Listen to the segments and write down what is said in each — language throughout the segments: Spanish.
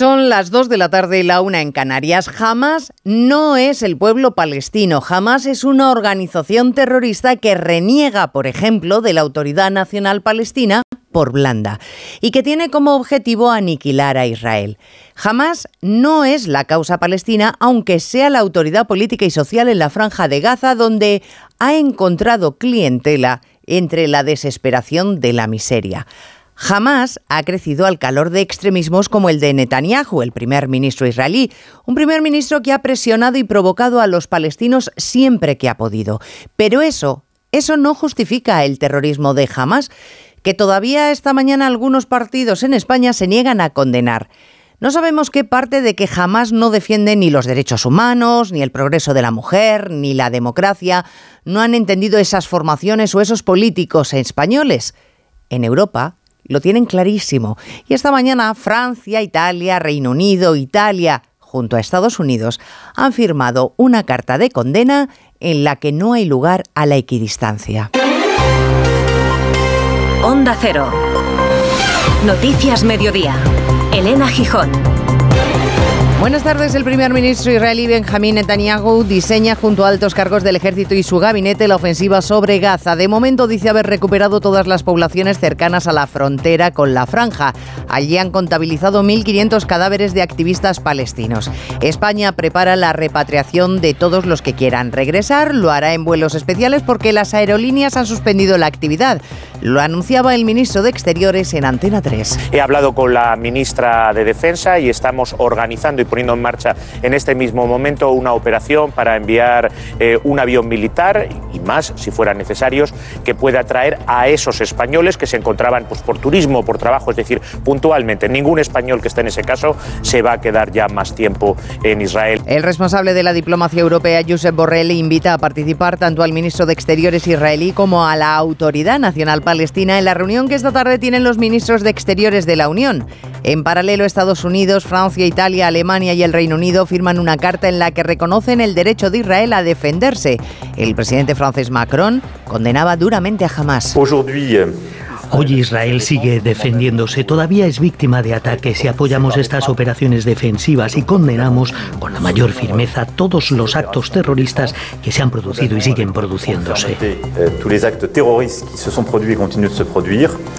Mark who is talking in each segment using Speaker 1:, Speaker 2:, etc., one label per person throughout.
Speaker 1: Son las 2 de la tarde y la una en Canarias. Hamas no es el pueblo palestino. Hamas es una organización terrorista que reniega, por ejemplo, de la Autoridad Nacional Palestina por blanda y que tiene como objetivo aniquilar a Israel. Hamas no es la causa palestina, aunque sea la autoridad política y social en la franja de Gaza, donde ha encontrado clientela entre la desesperación de la miseria. Jamás ha crecido al calor de extremismos como el de Netanyahu, el primer ministro israelí, un primer ministro que ha presionado y provocado a los palestinos siempre que ha podido. Pero eso, eso no justifica el terrorismo de Hamas, que todavía esta mañana algunos partidos en España se niegan a condenar. No sabemos qué parte de que jamás no defiende ni los derechos humanos, ni el progreso de la mujer, ni la democracia, no han entendido esas formaciones o esos políticos españoles. En Europa, lo tienen clarísimo. Y esta mañana Francia, Italia, Reino Unido, Italia, junto a Estados Unidos, han firmado una carta de condena en la que no hay lugar a la equidistancia.
Speaker 2: Onda Cero. Noticias Mediodía. Elena Gijón.
Speaker 1: Buenas tardes. El primer ministro israelí Benjamín Netanyahu diseña junto a altos cargos del ejército y su gabinete la ofensiva sobre Gaza. De momento dice haber recuperado todas las poblaciones cercanas a la frontera con la franja. Allí han contabilizado 1.500 cadáveres de activistas palestinos. España prepara la repatriación de todos los que quieran regresar. Lo hará en vuelos especiales porque las aerolíneas han suspendido la actividad. Lo anunciaba el ministro de Exteriores en Antena 3.
Speaker 3: He hablado con la ministra de Defensa y estamos organizando y poniendo en marcha en este mismo momento una operación para enviar eh, un avión militar y más, si fueran necesarios, que pueda traer a esos españoles que se encontraban pues, por turismo, por trabajo, es decir, puntualmente. Ningún español que esté en ese caso se va a quedar ya más tiempo en Israel.
Speaker 1: El responsable de la diplomacia europea, Josep Borrell, invita a participar tanto al ministro de Exteriores israelí como a la Autoridad Nacional Palestina en la reunión que esta tarde tienen los ministros de Exteriores de la Unión. En paralelo, Estados Unidos, Francia, Italia, Alemania y el Reino Unido firman una carta en la que reconocen el derecho de Israel a defenderse. El presidente francés Macron condenaba duramente a Hamas.
Speaker 4: Hoy Israel sigue defendiéndose, todavía es víctima de ataques y apoyamos estas operaciones defensivas y condenamos con la mayor firmeza todos los actos terroristas que se han producido y siguen produciéndose.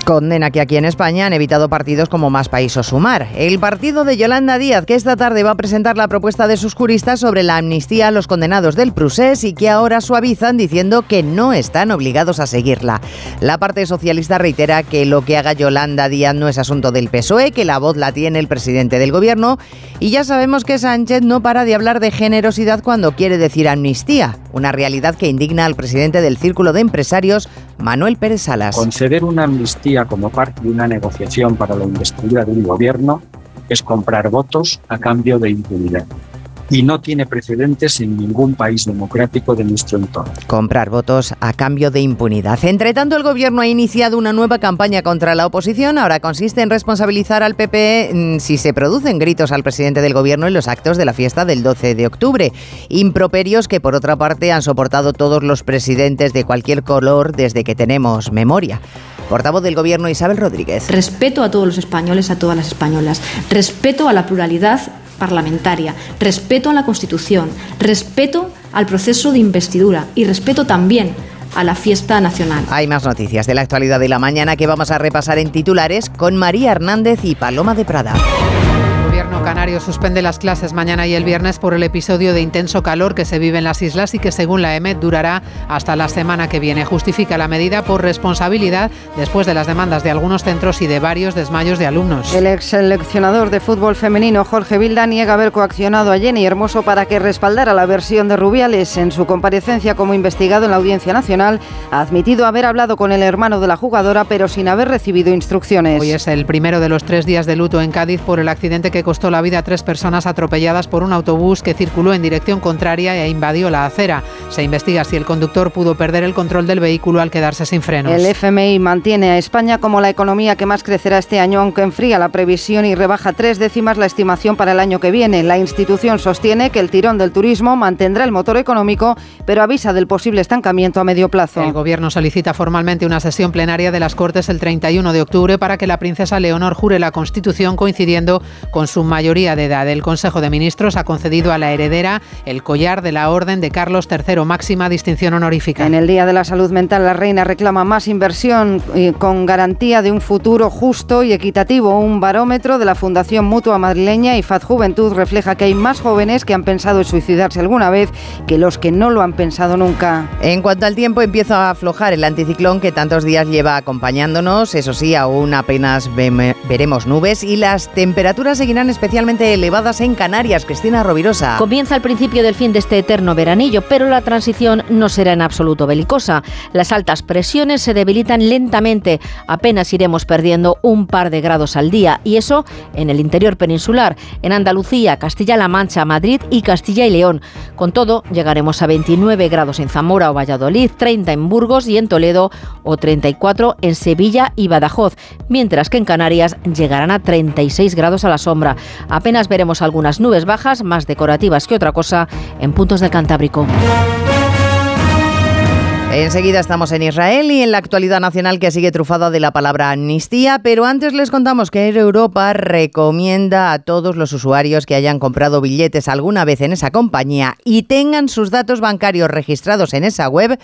Speaker 1: Condena que aquí en España han evitado partidos como Más País o Sumar. El partido de Yolanda Díaz, que esta tarde va a presentar la propuesta de sus juristas sobre la amnistía a los condenados del Prusés y que ahora suavizan diciendo que no están obligados a seguirla. La parte socialista reitera que lo que haga Yolanda Díaz no es asunto del PSOE, que la voz la tiene el presidente del gobierno. Y ya sabemos que Sánchez no para de hablar de generosidad cuando quiere decir amnistía, una realidad que indigna al presidente del Círculo de Empresarios, Manuel Pérez Salas.
Speaker 5: Conceder una amnistía como parte de una negociación para la investidura de un gobierno es comprar votos a cambio de impunidad y no tiene precedentes en ningún país democrático de nuestro entorno.
Speaker 1: Comprar votos a cambio de impunidad. Entre tanto, el gobierno ha iniciado una nueva campaña contra la oposición. Ahora consiste en responsabilizar al PP mm, si se producen gritos al presidente del gobierno en los actos de la fiesta del 12 de octubre. Improperios que, por otra parte, han soportado todos los presidentes de cualquier color desde que tenemos memoria. Portavoz del Gobierno Isabel Rodríguez.
Speaker 6: Respeto a todos los españoles, a todas las españolas. Respeto a la pluralidad parlamentaria, respeto a la Constitución, respeto al proceso de investidura y respeto también a la fiesta nacional.
Speaker 1: Hay más noticias de la actualidad de la mañana que vamos a repasar en titulares con María Hernández y Paloma de Prada.
Speaker 7: Gobierno canario suspende las clases mañana y el viernes por el episodio de intenso calor que se vive en las islas y que según la EMET durará hasta la semana que viene. Justifica la medida por responsabilidad después de las demandas de algunos centros y de varios desmayos de alumnos.
Speaker 8: El ex seleccionador de fútbol femenino Jorge Vilda niega haber coaccionado a Jenny Hermoso para que respaldara la versión de Rubiales. En su comparecencia como investigado en la Audiencia Nacional ha admitido haber hablado con el hermano de la jugadora pero sin haber recibido instrucciones.
Speaker 7: Hoy es el primero de los tres días de luto en Cádiz por el accidente que costó la vida a tres personas atropelladas por un autobús que circuló en dirección contraria e invadió la acera. Se investiga si el conductor pudo perder el control del vehículo al quedarse sin frenos.
Speaker 8: El FMI mantiene a España como la economía que más crecerá este año, aunque enfría la previsión y rebaja tres décimas la estimación para el año que viene. La institución sostiene que el tirón del turismo mantendrá el motor económico, pero avisa del posible estancamiento a medio plazo.
Speaker 7: El Gobierno solicita formalmente una sesión plenaria de las Cortes el 31 de octubre para que la princesa Leonor jure la Constitución coincidiendo con su mayor mayoría de edad. El Consejo de Ministros ha concedido a la heredera el collar de la Orden de Carlos III, máxima distinción honorífica.
Speaker 8: En el Día de la Salud Mental, la reina reclama más inversión eh, con garantía de un futuro justo y equitativo. Un barómetro de la Fundación Mutua Madrileña y Faz Juventud refleja que hay más jóvenes que han pensado en suicidarse alguna vez que los que no lo han pensado nunca.
Speaker 1: En cuanto al tiempo, empieza a aflojar el anticiclón que tantos días lleva acompañándonos. Eso sí, aún apenas veremos nubes y las temperaturas seguirán especialmente elevadas en Canarias. Cristina Rovirosa.
Speaker 9: Comienza el principio del fin de este eterno veranillo, pero la transición no será en absoluto belicosa. Las altas presiones se debilitan lentamente. Apenas iremos perdiendo un par de grados al día y eso en el interior peninsular, en Andalucía, Castilla-La Mancha, Madrid y Castilla y León. Con todo, llegaremos a 29 grados en Zamora o Valladolid, 30 en Burgos y en Toledo o 34 en Sevilla y Badajoz, mientras que en Canarias llegarán a 36 grados a la sombra. Apenas veremos algunas nubes bajas, más decorativas que otra cosa, en puntos del Cantábrico.
Speaker 1: Enseguida estamos en Israel y en la actualidad nacional que sigue trufada de la palabra amnistía, pero antes les contamos que Air Europa recomienda a todos los usuarios que hayan comprado billetes alguna vez en esa compañía y tengan sus datos bancarios registrados en esa web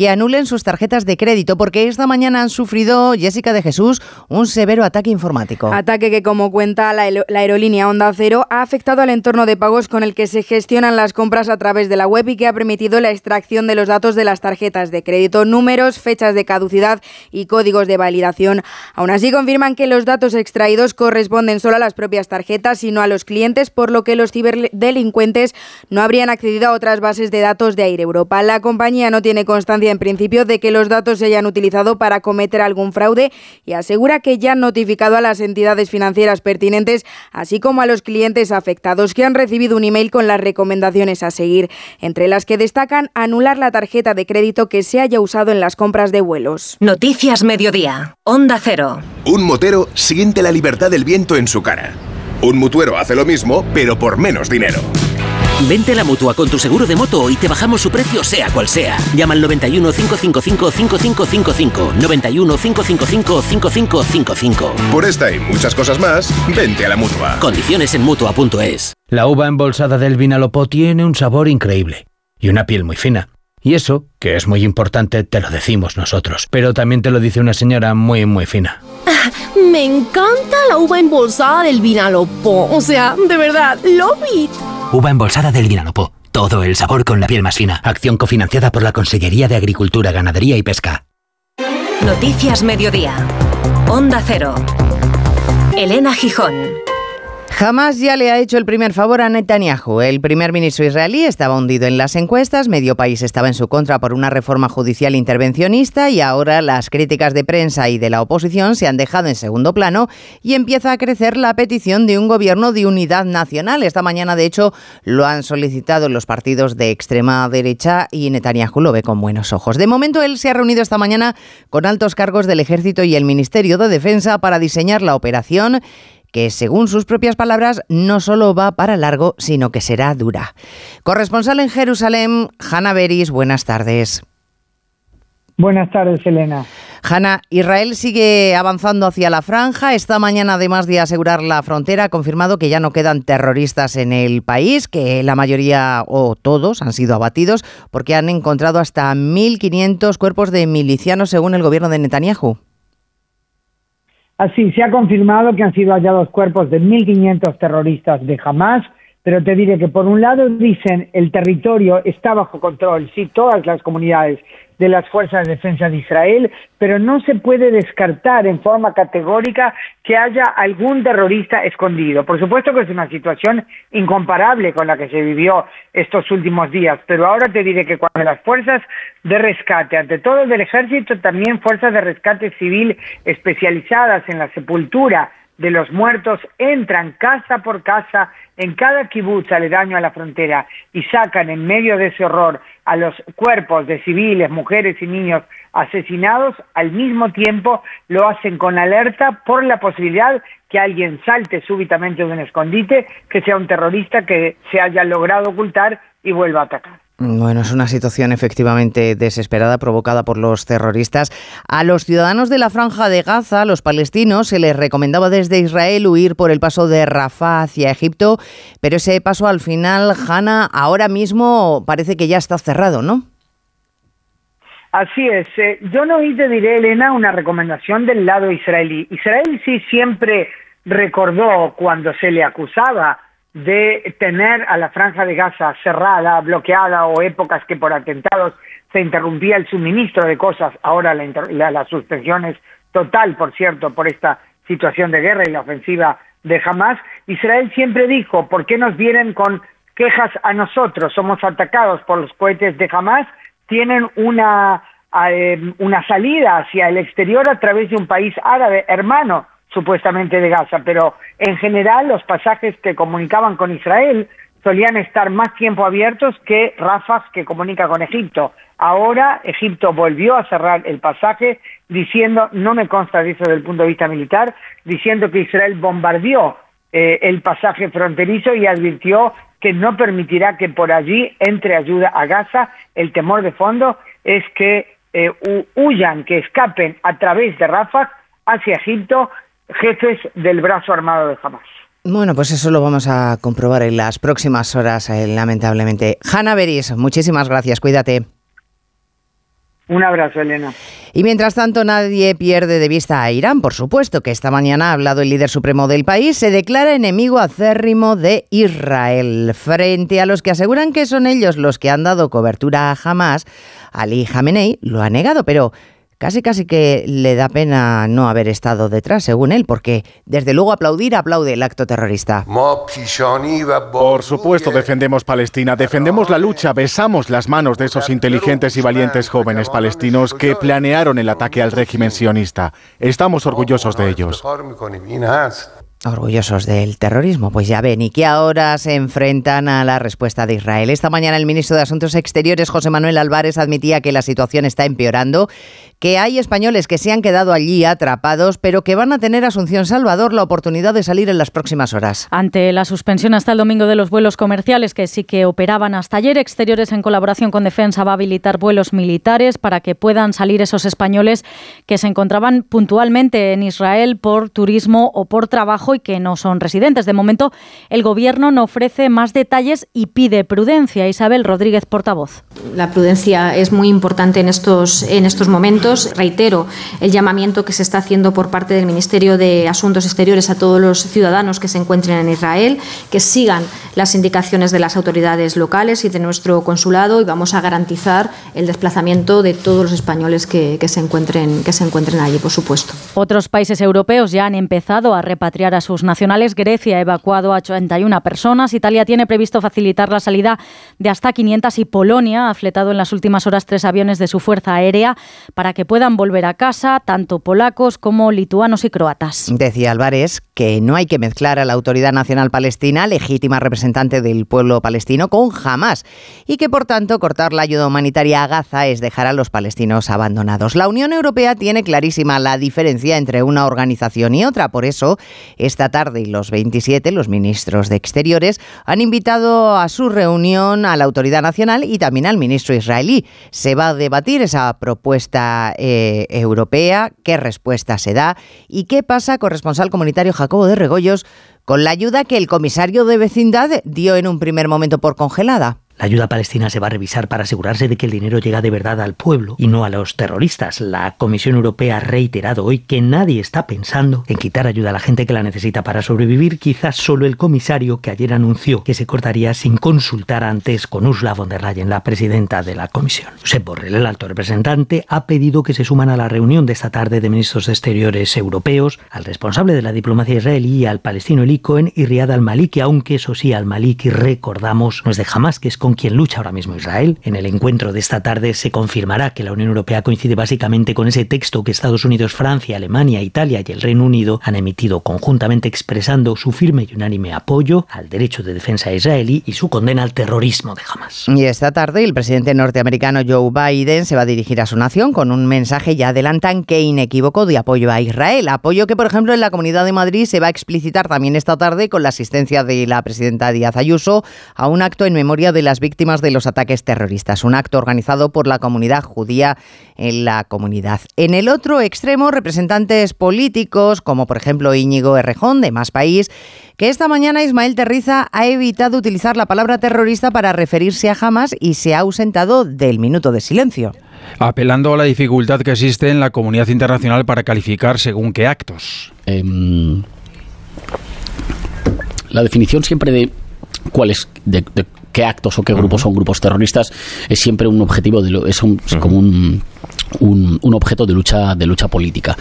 Speaker 1: que anulen sus tarjetas de crédito porque esta mañana han sufrido, Jessica de Jesús, un severo ataque informático.
Speaker 10: Ataque que, como cuenta la, aerolínea Onda Cero, ha afectado al entorno de pagos con el que se gestionan las compras a través de la web y que ha permitido la extracción de los datos de las tarjetas de crédito, números, fechas de caducidad y códigos de validación. Aún así, confirman que los datos extraídos corresponden solo a las propias tarjetas y no a los clientes, por lo que los ciberdelincuentes no habrían accedido a otras bases de datos de Air Europa. La compañía no tiene constancia en principio de que los datos se hayan utilizado para cometer algún fraude y asegura que ya han notificado a las entidades financieras pertinentes, así como a los clientes afectados que han recibido un email con las recomendaciones a seguir, entre las que destacan anular la tarjeta de crédito que se haya usado en las compras de vuelos.
Speaker 2: Noticias Mediodía, Onda Cero.
Speaker 11: Un motero siente la libertad del viento en su cara. Un mutuero hace lo mismo, pero por menos dinero.
Speaker 12: Vente a la mutua con tu seguro de moto y te bajamos su precio, sea cual sea. Llama al 91 555 5555. 91 555 5555.
Speaker 11: Por esta y muchas cosas más, vente a la mutua.
Speaker 12: Condiciones en mutua.es.
Speaker 13: La uva embolsada del Vinalopó tiene un sabor increíble y una piel muy fina. Y eso, que es muy importante, te lo decimos nosotros. Pero también te lo dice una señora muy, muy fina.
Speaker 14: Ah, me encanta la uva embolsada del Vinalopó. O sea, de verdad, love it.
Speaker 15: Uva embolsada del Vinalopó. Todo el sabor con la piel más fina. Acción cofinanciada por la Consellería de Agricultura, Ganadería y Pesca.
Speaker 2: Noticias Mediodía. Onda Cero. Elena Gijón.
Speaker 1: Jamás ya le ha hecho el primer favor a Netanyahu. El primer ministro israelí estaba hundido en las encuestas, medio país estaba en su contra por una reforma judicial intervencionista y ahora las críticas de prensa y de la oposición se han dejado en segundo plano y empieza a crecer la petición de un gobierno de unidad nacional. Esta mañana, de hecho, lo han solicitado los partidos de extrema derecha y Netanyahu lo ve con buenos ojos. De momento, él se ha reunido esta mañana con altos cargos del ejército y el Ministerio de Defensa para diseñar la operación que según sus propias palabras no solo va para largo, sino que será dura. Corresponsal en Jerusalén, Hanna Beris, buenas tardes.
Speaker 16: Buenas tardes, Elena.
Speaker 1: Hanna, Israel sigue avanzando hacia la franja. Esta mañana, además de asegurar la frontera, ha confirmado que ya no quedan terroristas en el país, que la mayoría o todos han sido abatidos porque han encontrado hasta 1.500 cuerpos de milicianos, según el gobierno de Netanyahu.
Speaker 16: Así, se ha confirmado que han sido hallados cuerpos de 1.500 terroristas de Hamas, pero te diré que por un lado dicen el territorio está bajo control, sí, todas las comunidades de las Fuerzas de Defensa de Israel, pero no se puede descartar en forma categórica que haya algún terrorista escondido. Por supuesto que es una situación incomparable con la que se vivió estos últimos días, pero ahora te diré que cuando las fuerzas de rescate, ante todo del ejército, también fuerzas de rescate civil especializadas en la sepultura de los muertos entran casa por casa en cada kibutz aledaño a la frontera y sacan en medio de ese horror a los cuerpos de civiles, mujeres y niños asesinados, al mismo tiempo lo hacen con alerta por la posibilidad que alguien salte súbitamente de un escondite, que sea un terrorista que se haya logrado ocultar y vuelva a atacar.
Speaker 1: Bueno, es una situación efectivamente desesperada provocada por los terroristas. A los ciudadanos de la franja de Gaza, los palestinos, se les recomendaba desde Israel huir por el paso de Rafah hacia Egipto, pero ese paso al final, Hanna, ahora mismo parece que ya está cerrado, ¿no?
Speaker 16: Así es. Eh, yo no oí, te diré, Elena, una recomendación del lado israelí. Israel sí siempre recordó cuando se le acusaba de tener a la franja de Gaza cerrada, bloqueada o épocas que por atentados se interrumpía el suministro de cosas, ahora la, la, suspensión es total, por cierto, por esta situación de guerra y la ofensiva de Hamas, Israel siempre dijo, ¿por qué nos vienen con quejas a nosotros? Somos atacados por los cohetes de Hamas, tienen una, eh, una salida hacia el exterior a través de un país árabe hermano supuestamente de Gaza, pero en general los pasajes que comunicaban con Israel solían estar más tiempo abiertos que Rafah que comunica con Egipto. Ahora Egipto volvió a cerrar el pasaje diciendo, no me consta de eso desde el punto de vista militar, diciendo que Israel bombardeó eh, el pasaje fronterizo y advirtió que no permitirá que por allí entre ayuda a Gaza. El temor de fondo es que eh, huyan, que escapen a través de Rafah hacia Egipto jefes del brazo armado de Hamas.
Speaker 1: Bueno, pues eso lo vamos a comprobar en las próximas horas, eh, lamentablemente. Hanna Beris, muchísimas gracias, cuídate.
Speaker 16: Un abrazo, Elena.
Speaker 1: Y mientras tanto, nadie pierde de vista a Irán, por supuesto, que esta mañana ha hablado el líder supremo del país, se declara enemigo acérrimo de Israel. Frente a los que aseguran que son ellos los que han dado cobertura a Hamas, Ali Khamenei lo ha negado, pero casi casi que le da pena no haber estado detrás, según él, porque desde luego aplaudir aplaude el acto terrorista.
Speaker 17: Por supuesto defendemos Palestina, defendemos la lucha, besamos las manos de esos inteligentes y valientes jóvenes palestinos que planearon el ataque al régimen sionista. Estamos orgullosos de ellos.
Speaker 1: Orgullosos del terrorismo, pues ya ven, y que ahora se enfrentan a la respuesta de Israel. Esta mañana el ministro de Asuntos Exteriores, José Manuel Álvarez, admitía que la situación está empeorando, que hay españoles que se han quedado allí atrapados, pero que van a tener Asunción Salvador la oportunidad de salir en las próximas horas.
Speaker 18: Ante la suspensión hasta el domingo de los vuelos comerciales, que sí que operaban hasta ayer, Exteriores en colaboración con Defensa va a habilitar vuelos militares para que puedan salir esos españoles que se encontraban puntualmente en Israel por turismo o por trabajo y que no son residentes. De momento, el Gobierno no ofrece más detalles y pide prudencia. Isabel Rodríguez, portavoz.
Speaker 6: La prudencia es muy importante en estos, en estos momentos. Reitero el llamamiento que se está haciendo por parte del Ministerio de Asuntos Exteriores a todos los ciudadanos que se encuentren en Israel, que sigan las indicaciones de las autoridades locales y de nuestro consulado y vamos a garantizar el desplazamiento de todos los españoles que, que se, encuentren, que se encuentren allí, por supuesto.
Speaker 18: Otros países europeos ya han empezado a repatriar a sus nacionales. Grecia ha evacuado a 81 personas. Italia tiene previsto facilitar la salida de hasta 500 y Polonia ha fletado en las últimas horas tres aviones de su fuerza aérea para que puedan volver a casa tanto polacos como lituanos y croatas.
Speaker 1: Decía Álvarez que no hay que mezclar a la Autoridad Nacional Palestina, legítima representante del pueblo palestino, con Hamas y que por tanto cortar la ayuda humanitaria a Gaza es dejar a los palestinos abandonados. La Unión Europea tiene clarísima la diferencia entre una organización y otra, por eso esta tarde y los 27, los ministros de Exteriores han invitado a su reunión a la Autoridad Nacional y también al ministro israelí. Se va a debatir esa propuesta eh, europea, qué respuesta se da y qué pasa, corresponsal comunitario Jacobo de Regoyos, con la ayuda que el comisario de vecindad dio en un primer momento por congelada.
Speaker 4: La ayuda palestina se va a revisar para asegurarse de que el dinero llega de verdad al pueblo y no a los terroristas. La Comisión Europea ha reiterado hoy que nadie está pensando en quitar ayuda a la gente que la necesita para sobrevivir, quizás solo el comisario que ayer anunció que se cortaría sin consultar antes con Ursula von der Leyen, la presidenta de la Comisión. Josep Borrell, el alto representante, ha pedido que se suman a la reunión de esta tarde de ministros de Exteriores europeos al responsable de la diplomacia israelí, al palestino Eli Cohen y Riyad al-Maliki, aunque eso sí, al-Maliki recordamos no es de jamás que es con con quien lucha ahora mismo Israel. En el encuentro de esta tarde se confirmará que la Unión Europea coincide básicamente con ese texto que Estados Unidos, Francia, Alemania, Italia y el Reino Unido han emitido conjuntamente expresando su firme y unánime apoyo al derecho de defensa israelí y su condena al terrorismo de Hamas.
Speaker 1: Y esta tarde el presidente norteamericano Joe Biden se va a dirigir a su nación con un mensaje ya adelantan que inequívoco de apoyo a Israel. Apoyo que, por ejemplo, en la Comunidad de Madrid se va a explicitar también esta tarde con la asistencia de la presidenta Díaz Ayuso a un acto en memoria de las las víctimas de los ataques terroristas, un acto organizado por la comunidad judía en la comunidad. En el otro extremo, representantes políticos, como por ejemplo Íñigo Errejón de Más País, que esta mañana Ismael Terriza ha evitado utilizar la palabra terrorista para referirse a Hamas y se ha ausentado del minuto de silencio.
Speaker 19: Apelando a la dificultad que existe en la comunidad internacional para calificar según qué actos.
Speaker 20: Em, la definición siempre de cuáles de, qué actos o qué grupos son grupos terroristas es siempre un objetivo de lo, es, como un, un, un, objeto de lucha de lucha política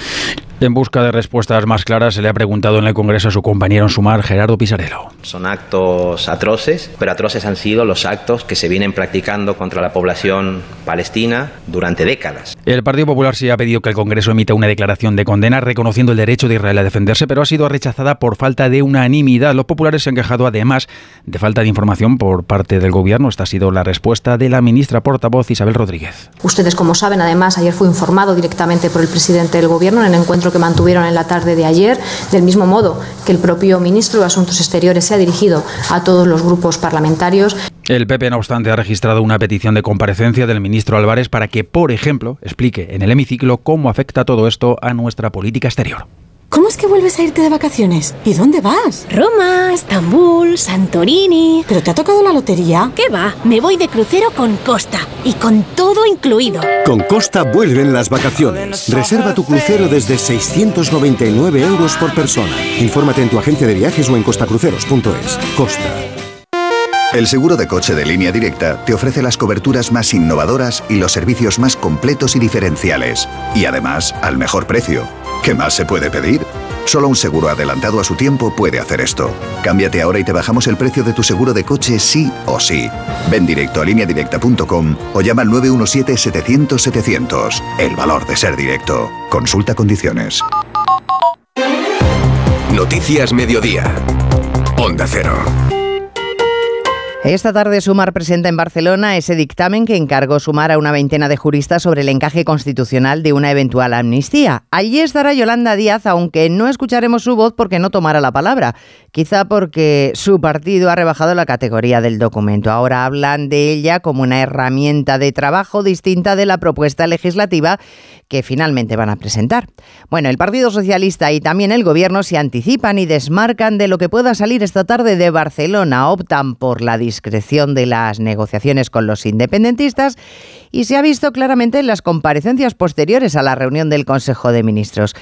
Speaker 19: en busca de respuestas más claras, se le ha preguntado en el Congreso a su compañero en Sumar, Gerardo Pisarello.
Speaker 21: Son actos atroces, pero atroces han sido los actos que se vienen practicando contra la población palestina durante décadas.
Speaker 19: El Partido Popular sí ha pedido que el Congreso emita una declaración de condena reconociendo el derecho de Israel a defenderse, pero ha sido rechazada por falta de unanimidad. Los populares se han quejado además de falta de información por parte del Gobierno. Esta ha sido la respuesta de la ministra portavoz Isabel Rodríguez.
Speaker 6: Ustedes, como saben, además, ayer fue informado directamente por el presidente del Gobierno en el encuentro que mantuvieron en la tarde de ayer, del mismo modo que el propio ministro de Asuntos Exteriores se ha dirigido a todos los grupos parlamentarios.
Speaker 19: El PP, no obstante, ha registrado una petición de comparecencia del ministro Álvarez para que, por ejemplo, explique en el hemiciclo cómo afecta todo esto a nuestra política exterior.
Speaker 22: ¿Cómo es que vuelves a irte de vacaciones? ¿Y dónde vas?
Speaker 14: Roma, Estambul, Santorini.
Speaker 22: ¿Pero te ha tocado la lotería?
Speaker 14: ¿Qué va? Me voy de crucero con Costa y con todo incluido.
Speaker 23: Con Costa vuelven las vacaciones. Reserva tu crucero desde 699 euros por persona. Infórmate en tu agencia de viajes o en costacruceros.es. Costa.
Speaker 24: El seguro de coche de línea directa te ofrece las coberturas más innovadoras y los servicios más completos y diferenciales. Y además, al mejor precio. ¿Qué más se puede pedir? Solo un seguro adelantado a su tiempo puede hacer esto. Cámbiate ahora y te bajamos el precio de tu seguro de coche sí o sí. Ven directo a lineadirecta.com o llama al 917-700-700. El valor de ser directo. Consulta condiciones.
Speaker 11: Noticias Mediodía. Onda Cero.
Speaker 1: Esta tarde Sumar presenta en Barcelona ese dictamen que encargó Sumar a una veintena de juristas sobre el encaje constitucional de una eventual amnistía. Allí estará Yolanda Díaz, aunque no escucharemos su voz porque no tomará la palabra. Quizá porque su partido ha rebajado la categoría del documento. Ahora hablan de ella como una herramienta de trabajo distinta de la propuesta legislativa que finalmente van a presentar. Bueno, el Partido Socialista y también el Gobierno se anticipan y desmarcan de lo que pueda salir esta tarde de Barcelona. Optan por la discreción de las negociaciones con los independentistas y se ha visto claramente en las comparecencias posteriores a la reunión del Consejo de Ministros.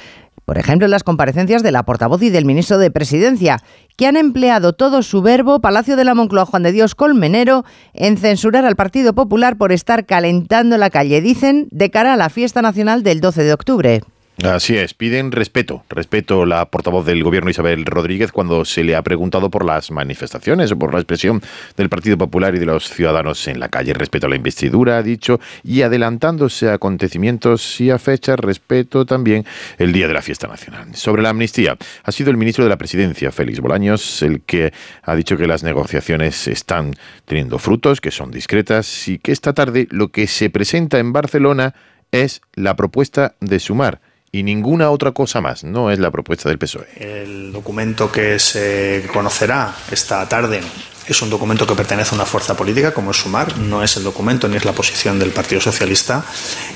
Speaker 1: Por ejemplo, en las comparecencias de la portavoz y del ministro de Presidencia, que han empleado todo su verbo, Palacio de la Moncloa Juan de Dios Colmenero, en censurar al Partido Popular por estar calentando la calle, dicen, de cara a la fiesta nacional del 12 de octubre.
Speaker 25: Así es, piden respeto. Respeto la portavoz del gobierno Isabel Rodríguez cuando se le ha preguntado por las manifestaciones o por la expresión del Partido Popular y de los ciudadanos en la calle. Respeto a la investidura, ha dicho, y adelantándose a acontecimientos y a fechas, respeto también el día de la fiesta nacional. Sobre la amnistía, ha sido el ministro de la Presidencia, Félix Bolaños, el que ha dicho que las negociaciones están teniendo frutos, que son discretas y que esta tarde lo que se presenta en Barcelona es la propuesta de sumar y ninguna otra cosa más. No es la propuesta del PSOE.
Speaker 26: El documento que se conocerá esta tarde es un documento que pertenece a una fuerza política como es Sumar, no es el documento ni es la posición del Partido Socialista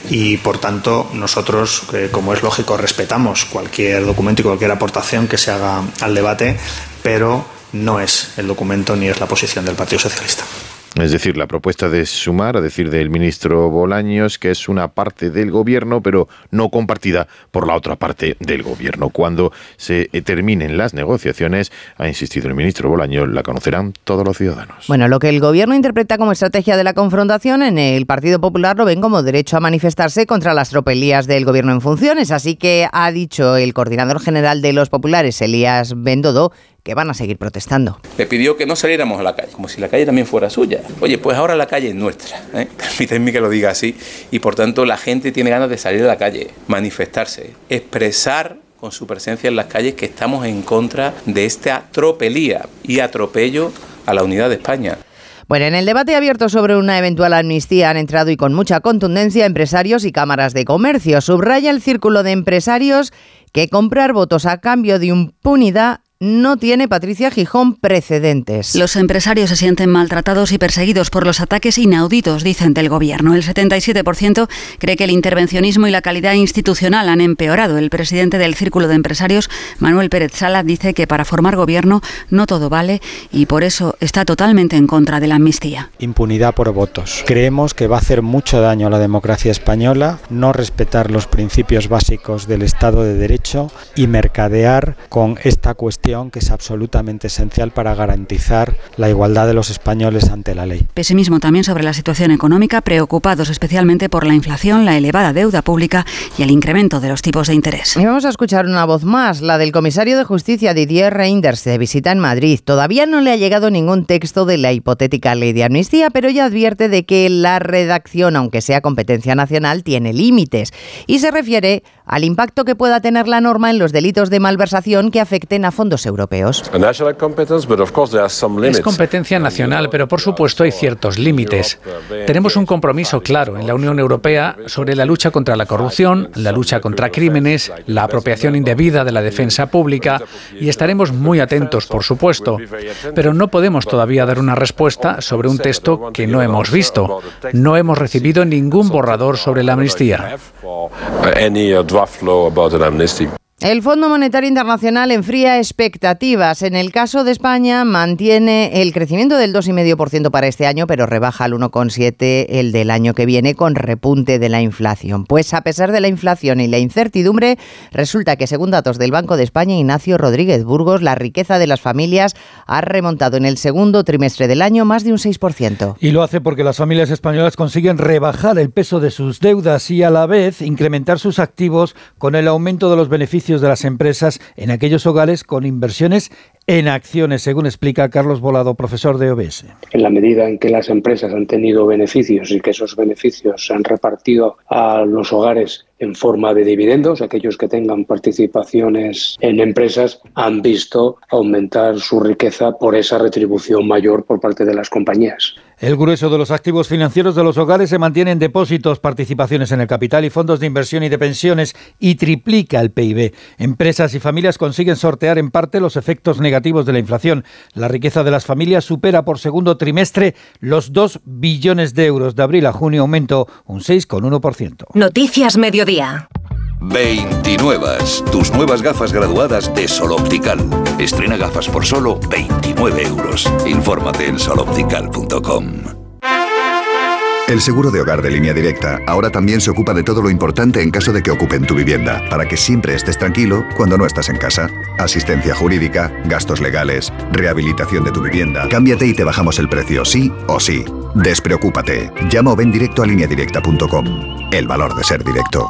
Speaker 26: y por tanto nosotros, como es lógico, respetamos cualquier documento y cualquier aportación que se haga al debate, pero no es el documento ni es la posición del Partido Socialista.
Speaker 25: Es decir, la propuesta de sumar, a decir del ministro Bolaños, que es una parte del gobierno, pero no compartida por la otra parte del gobierno. Cuando se terminen las negociaciones, ha insistido el ministro Bolaños, la conocerán todos los ciudadanos.
Speaker 1: Bueno, lo que el gobierno interpreta como estrategia de la confrontación, en el Partido Popular lo ven como derecho a manifestarse contra las tropelías del gobierno en funciones. Así que ha dicho el coordinador general de los populares, Elías Bendodo, que van a seguir protestando.
Speaker 27: Le pidió que no saliéramos a la calle, como si la calle también fuera suya. Oye, pues ahora la calle es nuestra, ¿eh? permítanme que lo diga así, y por tanto la gente tiene ganas de salir a la calle, manifestarse, expresar con su presencia en las calles que estamos en contra de esta tropelía y atropello a la unidad de España.
Speaker 1: Bueno, en el debate abierto sobre una eventual amnistía han entrado y con mucha contundencia empresarios y cámaras de comercio. Subraya el círculo de empresarios que comprar votos a cambio de impunidad no tiene Patricia Gijón precedentes.
Speaker 28: Los empresarios se sienten maltratados y perseguidos por los ataques inauditos, dicen del gobierno. El 77% cree que el intervencionismo y la calidad institucional han empeorado. El presidente del Círculo de Empresarios, Manuel Pérez Sala, dice que para formar gobierno no todo vale y por eso está totalmente en contra de la amnistía.
Speaker 29: Impunidad por votos. Creemos que va a hacer mucho daño a la democracia española no respetar los principios básicos del Estado de Derecho y mercadear con esta cuestión que es absolutamente esencial para garantizar la igualdad de los españoles ante la ley.
Speaker 28: Pesimismo también sobre la situación económica, preocupados especialmente por la inflación, la elevada deuda pública y el incremento de los tipos de interés.
Speaker 1: Y vamos a escuchar una voz más, la del comisario de Justicia Didier Reinders, de visita en Madrid. Todavía no le ha llegado ningún texto de la hipotética ley de amnistía, pero ya advierte de que la redacción, aunque sea competencia nacional, tiene límites y se refiere al impacto que pueda tener la norma en los delitos de malversación que afecten a fondos europeos.
Speaker 30: Es competencia nacional, pero por supuesto hay ciertos límites. Tenemos un compromiso claro en la Unión Europea sobre la lucha contra la corrupción, la lucha contra crímenes, la apropiación indebida de la defensa pública y estaremos muy atentos, por supuesto. Pero no podemos todavía dar una respuesta sobre un texto que no hemos visto. No hemos recibido ningún borrador sobre la amnistía. draft law about an amnesty.
Speaker 1: El Fondo Monetario Internacional enfría expectativas. En el caso de España, mantiene el crecimiento del 2,5% para este año, pero rebaja al 1,7% el del año que viene con repunte de la inflación. Pues a pesar de la inflación y la incertidumbre, resulta que según datos del Banco de España, Ignacio Rodríguez Burgos, la riqueza de las familias ha remontado en el segundo trimestre del año más de un 6%.
Speaker 31: Y lo hace porque las familias españolas consiguen rebajar el peso de sus deudas y a la vez incrementar sus activos con el aumento de los beneficios de las empresas en aquellos hogares con inversiones en acciones, según explica Carlos Volado, profesor de OBS.
Speaker 32: En la medida en que las empresas han tenido beneficios y que esos beneficios se han repartido a los hogares en forma de dividendos, aquellos que tengan participaciones en empresas han visto aumentar su riqueza por esa retribución mayor por parte de las compañías.
Speaker 31: El grueso de los activos financieros de los hogares se mantiene en depósitos, participaciones en el capital y fondos de inversión y de pensiones y triplica el PIB. Empresas y familias consiguen sortear en parte los efectos negativos de la inflación. La riqueza de las familias supera por segundo trimestre los 2 billones de euros. De abril a junio aumento un 6,1%.
Speaker 2: Noticias Mediodía.
Speaker 33: 29. Tus nuevas gafas graduadas de Sol Optical. Estrena gafas por solo 29 euros. Infórmate en soloptical.com.
Speaker 24: El seguro de hogar de línea directa ahora también se ocupa de todo lo importante en caso de que ocupen tu vivienda, para que siempre estés tranquilo cuando no estás en casa. Asistencia jurídica, gastos legales, rehabilitación de tu vivienda. Cámbiate y te bajamos el precio, sí o sí. Despreocúpate. Llama o ven directo a lineadirecta.com. El valor de ser directo.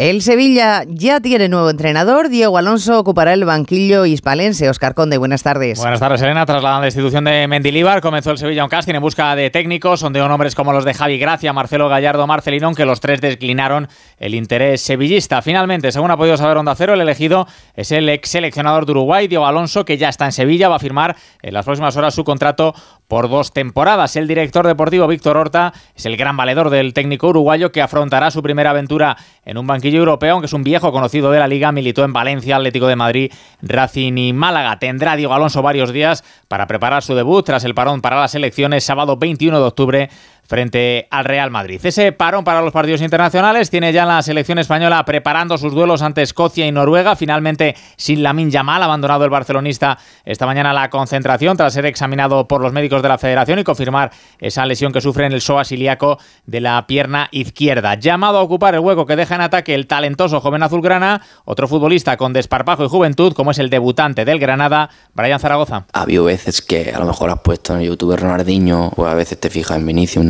Speaker 1: El Sevilla ya tiene nuevo entrenador. Diego Alonso ocupará el banquillo hispalense. Oscar Conde, buenas tardes.
Speaker 34: Buenas tardes, Elena. Tras la destitución de Mendilíbar, comenzó el Sevilla un casting en busca de técnicos. Sondeó nombres como los de Javi Gracia, Marcelo Gallardo, Marcelino, aunque los tres declinaron el interés sevillista. Finalmente, según ha podido saber Onda Cero, el elegido es el ex seleccionador de Uruguay, Diego Alonso, que ya está en Sevilla. Va a firmar en las próximas horas su contrato por dos temporadas. El director deportivo Víctor Horta es el gran valedor del técnico uruguayo que afrontará su primera aventura en un banquillo europeo, aunque es un viejo conocido de la liga, militó en Valencia, Atlético de Madrid, Racing y Málaga. Tendrá Diego Alonso varios días para preparar su debut tras el parón para las elecciones sábado 21 de octubre frente al Real Madrid. Ese parón para los partidos internacionales tiene ya la selección española preparando sus duelos ante Escocia y Noruega. Finalmente, sin Lamin Yamal, abandonado el barcelonista esta mañana la concentración tras ser examinado por los médicos de la federación y confirmar esa lesión que sufre en el psoas ilíaco de la pierna izquierda. Llamado a ocupar el hueco que deja en ataque el talentoso joven azulgrana, otro futbolista con desparpajo y juventud, como es el debutante del Granada, Brian Zaragoza.
Speaker 35: Ha habido veces que a lo mejor has puesto en YouTube Ronaldinho, o a veces te fijas en Vinicius,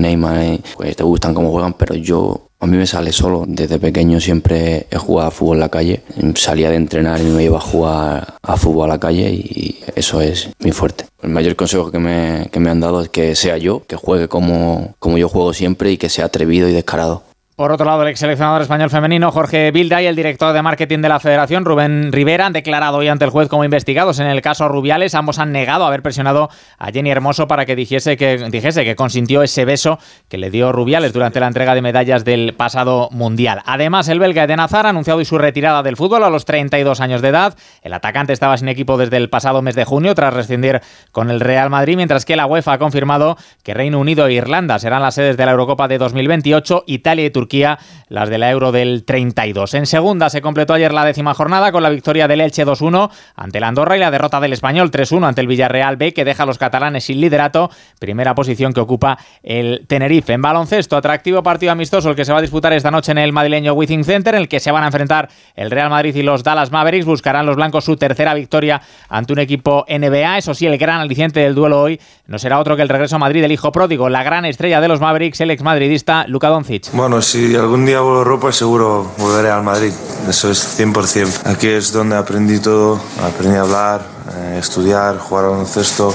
Speaker 35: pues te gustan cómo juegan, pero yo a mí me sale solo. Desde pequeño siempre he jugado a fútbol en la calle. Salía de entrenar y me iba a jugar a fútbol a la calle y eso es mi fuerte. El mayor consejo que me, que me han dado es que sea yo, que juegue como, como yo juego siempre y que sea atrevido y descarado.
Speaker 34: Por otro lado, el ex seleccionador español femenino Jorge Bilda y el director de marketing de la Federación Rubén Rivera han declarado hoy ante el juez como investigados en el caso Rubiales. Ambos han negado haber presionado a Jenny Hermoso para que dijese que, dijese que consintió ese beso que le dio Rubiales durante la entrega de medallas del pasado Mundial. Además, el belga Eden Hazard ha anunciado su retirada del fútbol a los 32 años de edad. El atacante estaba sin equipo desde el pasado mes de junio tras rescindir con el Real Madrid, mientras que la UEFA ha confirmado que Reino Unido e Irlanda serán las sedes de la Eurocopa de 2028, Italia y Turquía किया। Las de la Euro del 32. En segunda se completó ayer la décima jornada con la victoria del Elche 2-1 ante el Andorra y la derrota del Español 3-1 ante el Villarreal B que deja a los catalanes sin liderato, primera posición que ocupa el Tenerife. En baloncesto, atractivo partido amistoso el que se va a disputar esta noche en el madrileño Withing Center, en el que se van a enfrentar el Real Madrid y los Dallas Mavericks. Buscarán los blancos su tercera victoria ante un equipo NBA. Eso sí, el gran aliciente del duelo hoy no será otro que el regreso a Madrid del hijo pródigo, la gran estrella de los Mavericks, el ex madridista Luka Doncic.
Speaker 36: Bueno, si algún día a Europa seguro volveré al Madrid, eso es 100%. Aquí es donde aprendí todo, aprendí a hablar, eh, estudiar, jugar al baloncesto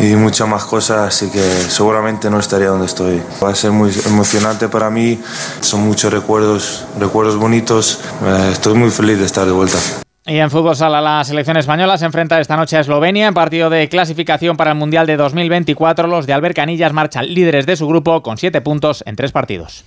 Speaker 36: y muchas más cosas, así que seguramente no estaría donde estoy. Va a ser muy emocionante para mí, son muchos recuerdos, recuerdos bonitos, eh, estoy muy feliz de estar de vuelta.
Speaker 34: Y en fútbol sala, la selección española se enfrenta esta noche a Eslovenia en partido de clasificación para el Mundial de 2024. Los de Albert Canillas marchan líderes de su grupo con siete puntos en tres partidos.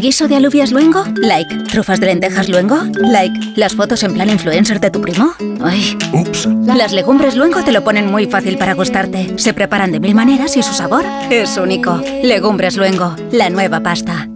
Speaker 37: ¿Guiso de alubias luengo? Like. ¿Trufas de lentejas luengo? Like. ¿Las fotos en plan influencer de tu primo? Ay. Ups. Las legumbres luengo te lo ponen muy fácil para gustarte. Se preparan de mil maneras y su sabor es único. Legumbres luengo, la nueva pasta.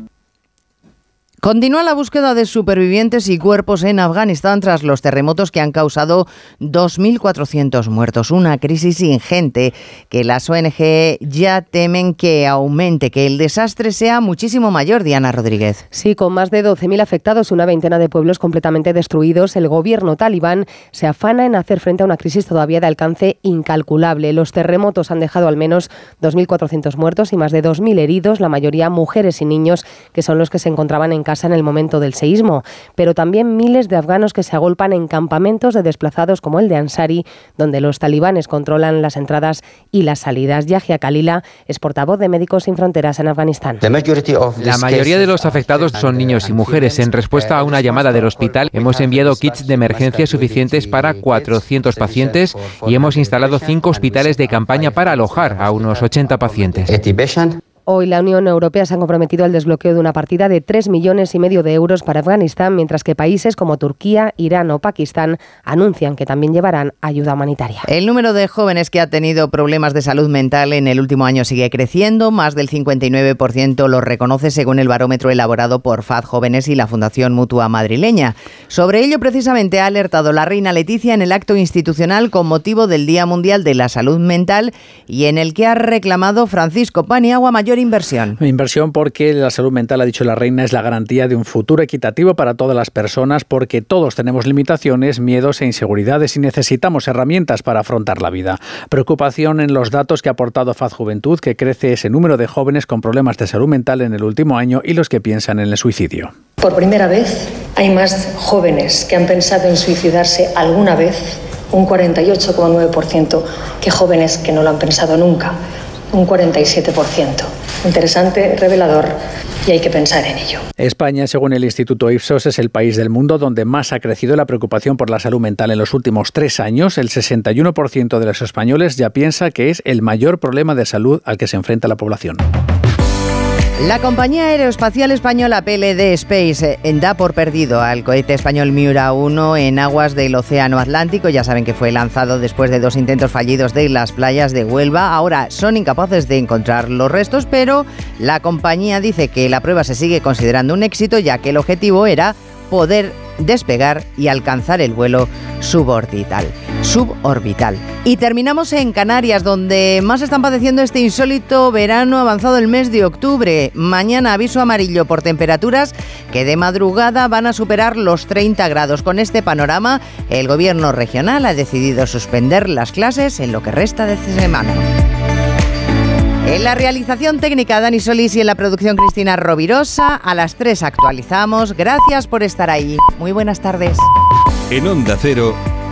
Speaker 1: Continúa la búsqueda de supervivientes y cuerpos en Afganistán tras los terremotos que han causado 2.400 muertos. Una crisis ingente que las ONG ya temen que aumente, que el desastre sea muchísimo mayor, Diana Rodríguez.
Speaker 38: Sí, con más de 12.000 afectados y una veintena de pueblos completamente destruidos, el gobierno talibán se afana en hacer frente a una crisis todavía de alcance incalculable. Los terremotos han dejado al menos 2.400 muertos y más de 2.000 heridos, la mayoría mujeres y niños, que son los que se encontraban en casa en el momento del seísmo, pero también miles de afganos que se agolpan en campamentos de desplazados como el de Ansari, donde los talibanes controlan las entradas y las salidas. Yahya Kalila es portavoz de Médicos Sin Fronteras en Afganistán.
Speaker 39: La mayoría de los afectados son niños y mujeres. En respuesta a una llamada del hospital, hemos enviado kits de emergencia suficientes para 400 pacientes y hemos instalado cinco hospitales de campaña para alojar a unos 80 pacientes.
Speaker 38: Hoy la Unión Europea se ha comprometido al desbloqueo de una partida de 3 millones y medio de euros para Afganistán, mientras que países como Turquía, Irán o Pakistán anuncian que también llevarán ayuda humanitaria.
Speaker 1: El número de jóvenes que ha tenido problemas de salud mental en el último año sigue creciendo. Más del 59% lo reconoce según el barómetro elaborado por FAD Jóvenes y la Fundación Mutua Madrileña. Sobre ello precisamente ha alertado la reina Leticia en el acto institucional con motivo del Día Mundial de la Salud Mental y en el que ha reclamado Francisco Paniagua mayor inversión?
Speaker 30: Inversión porque la salud mental, ha dicho la reina, es la garantía de un futuro equitativo para todas las personas porque todos tenemos limitaciones, miedos e inseguridades y necesitamos herramientas para afrontar la vida. Preocupación en los datos que ha aportado Faz Juventud, que crece ese número de jóvenes con problemas de salud mental en el último año y los que piensan en el suicidio.
Speaker 40: Por primera vez hay más jóvenes que han pensado en suicidarse alguna vez, un 48,9%, que jóvenes que no lo han pensado nunca un 47%. Interesante, revelador y hay que pensar en ello.
Speaker 30: España, según el Instituto Ipsos, es el país del mundo donde más ha crecido la preocupación por la salud mental en los últimos tres años. El 61% de los españoles ya piensa que es el mayor problema de salud al que se enfrenta la población.
Speaker 1: La compañía aeroespacial española PLD Space eh, da por perdido al cohete español Miura 1 en aguas del Océano Atlántico. Ya saben que fue lanzado después de dos intentos fallidos de las playas de Huelva. Ahora son incapaces de encontrar los restos, pero la compañía dice que la prueba se sigue considerando un éxito, ya que el objetivo era poder despegar y alcanzar el vuelo suborbital. Suborbital. Y terminamos en Canarias, donde más están padeciendo este insólito verano avanzado el mes de octubre. Mañana aviso amarillo por temperaturas que de madrugada van a superar los 30 grados. Con este panorama, el gobierno regional ha decidido suspender las clases en lo que resta de semana. En la realización técnica Dani Solís y en la producción Cristina Rovirosa, a las 3 actualizamos. Gracias por estar ahí. Muy buenas tardes.
Speaker 41: En Onda Cero,